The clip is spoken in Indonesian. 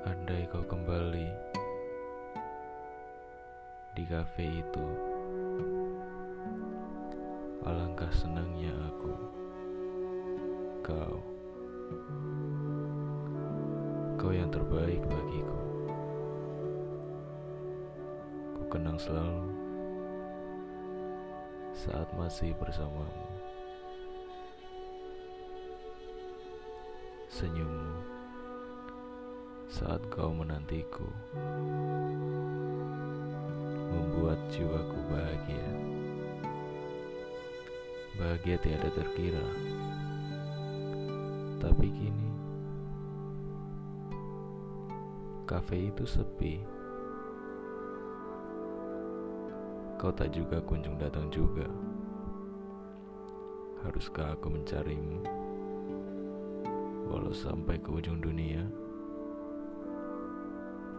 Andai kau kembali di kafe itu, alangkah senangnya aku. Kau, kau yang terbaik bagiku. Ku kenang selalu saat masih bersamamu. Senyummu saat kau menantiku membuat jiwaku bahagia. Bahagia tiada terkira. Tapi kini kafe itu sepi. Kau tak juga kunjung datang juga. Haruskah aku mencarimu? Walau sampai ke ujung dunia.